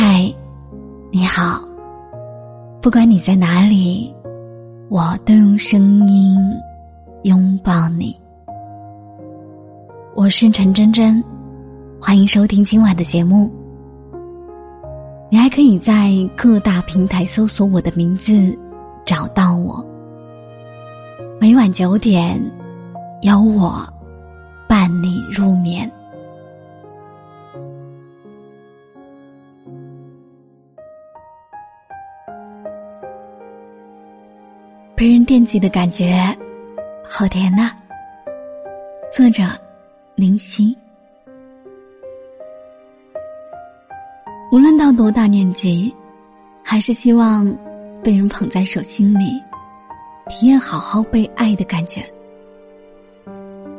嗨，你好。不管你在哪里，我都用声音拥抱你。我是陈真真，欢迎收听今晚的节目。你还可以在各大平台搜索我的名字，找到我。每晚九点，有我伴你入眠。被人惦记的感觉，好甜呐。作者：林夕。无论到多大年纪，还是希望被人捧在手心里，体验好好被爱的感觉。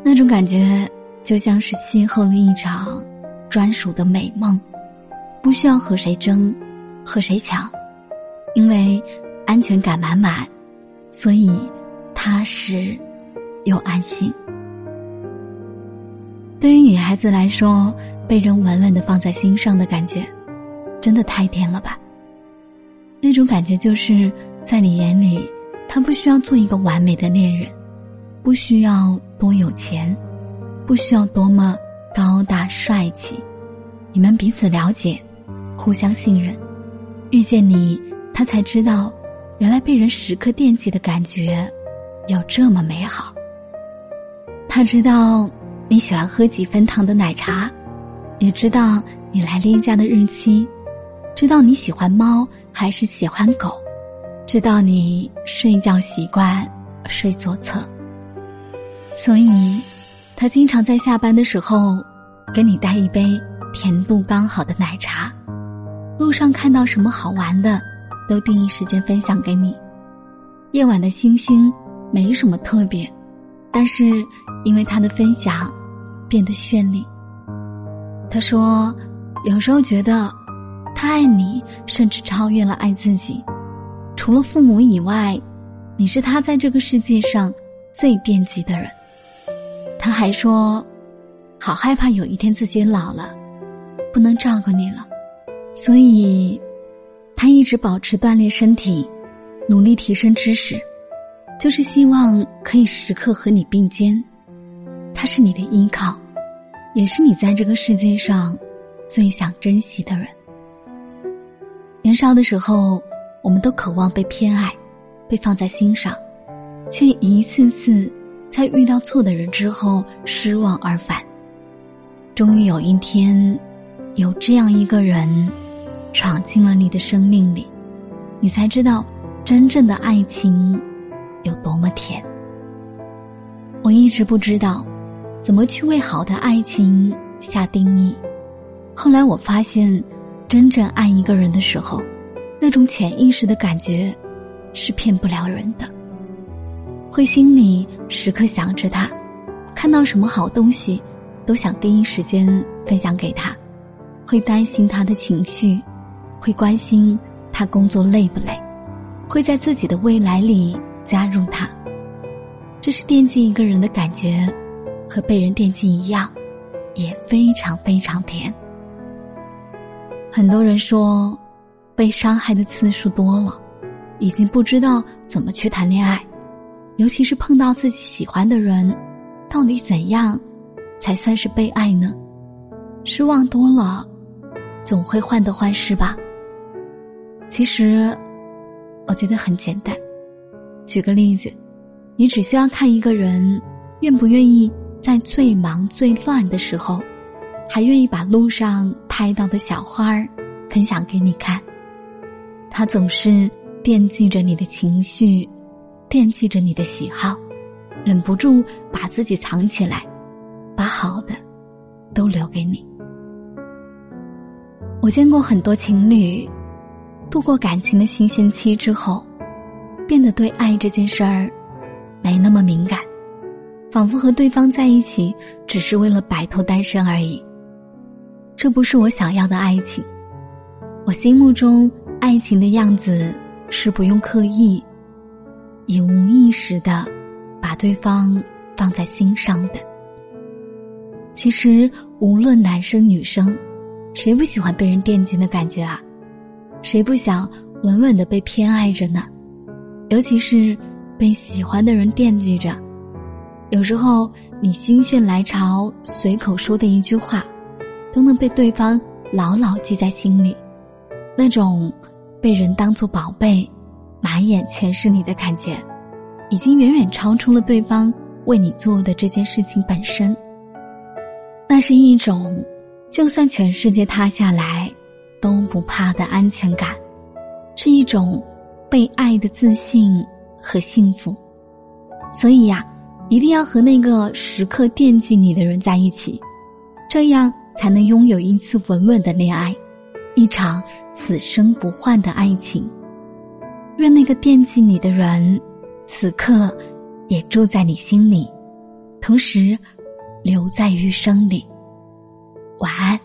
那种感觉就像是邂逅了一场专属的美梦，不需要和谁争，和谁抢，因为安全感满满。所以，踏实又安心。对于女孩子来说，被人稳稳的放在心上的感觉，真的太甜了吧？那种感觉就是在你眼里，他不需要做一个完美的恋人，不需要多有钱，不需要多么高大帅气，你们彼此了解，互相信任，遇见你，他才知道。原来被人时刻惦记的感觉，有这么美好。他知道你喜欢喝几分糖的奶茶，也知道你来例假的日期，知道你喜欢猫还是喜欢狗，知道你睡觉习惯睡左侧。所以，他经常在下班的时候给你带一杯甜度刚好的奶茶。路上看到什么好玩的。都第一时间分享给你。夜晚的星星没什么特别，但是因为他的分享，变得绚丽。他说，有时候觉得，他爱你，甚至超越了爱自己。除了父母以外，你是他在这个世界上最惦记的人。他还说，好害怕有一天自己老了，不能照顾你了，所以。他一直保持锻炼身体，努力提升知识，就是希望可以时刻和你并肩。他是你的依靠，也是你在这个世界上最想珍惜的人。年少的时候，我们都渴望被偏爱，被放在心上，却一次次在遇到错的人之后失望而返。终于有一天，有这样一个人。闯进了你的生命里，你才知道真正的爱情有多么甜。我一直不知道怎么去为好的爱情下定义，后来我发现，真正爱一个人的时候，那种潜意识的感觉是骗不了人的。会心里时刻想着他，看到什么好东西，都想第一时间分享给他，会担心他的情绪。会关心他工作累不累，会在自己的未来里加入他。这是惦记一个人的感觉，和被人惦记一样，也非常非常甜。很多人说，被伤害的次数多了，已经不知道怎么去谈恋爱，尤其是碰到自己喜欢的人，到底怎样才算是被爱呢？失望多了，总会患得患失吧。其实，我觉得很简单。举个例子，你只需要看一个人愿不愿意在最忙最乱的时候，还愿意把路上拍到的小花儿分享给你看。他总是惦记着你的情绪，惦记着你的喜好，忍不住把自己藏起来，把好的都留给你。我见过很多情侣。度过感情的新鲜期之后，变得对爱这件事儿没那么敏感，仿佛和对方在一起只是为了摆脱单身而已。这不是我想要的爱情。我心目中爱情的样子是不用刻意，也无意识的把对方放在心上的。其实无论男生女生，谁不喜欢被人惦记的感觉啊？谁不想稳稳的被偏爱着呢？尤其是被喜欢的人惦记着。有时候你心血来潮随口说的一句话，都能被对方牢牢记在心里。那种被人当做宝贝，满眼全是你的感觉，已经远远超出了对方为你做的这件事情本身。那是一种，就算全世界塌下来，都不怕的安全感，是一种被爱的自信和幸福。所以呀。一定要和那个时刻惦记你的人在一起，这样才能拥有一次稳稳的恋爱，一场此生不换的爱情。愿那个惦记你的人，此刻也住在你心里，同时留在余生里。晚安。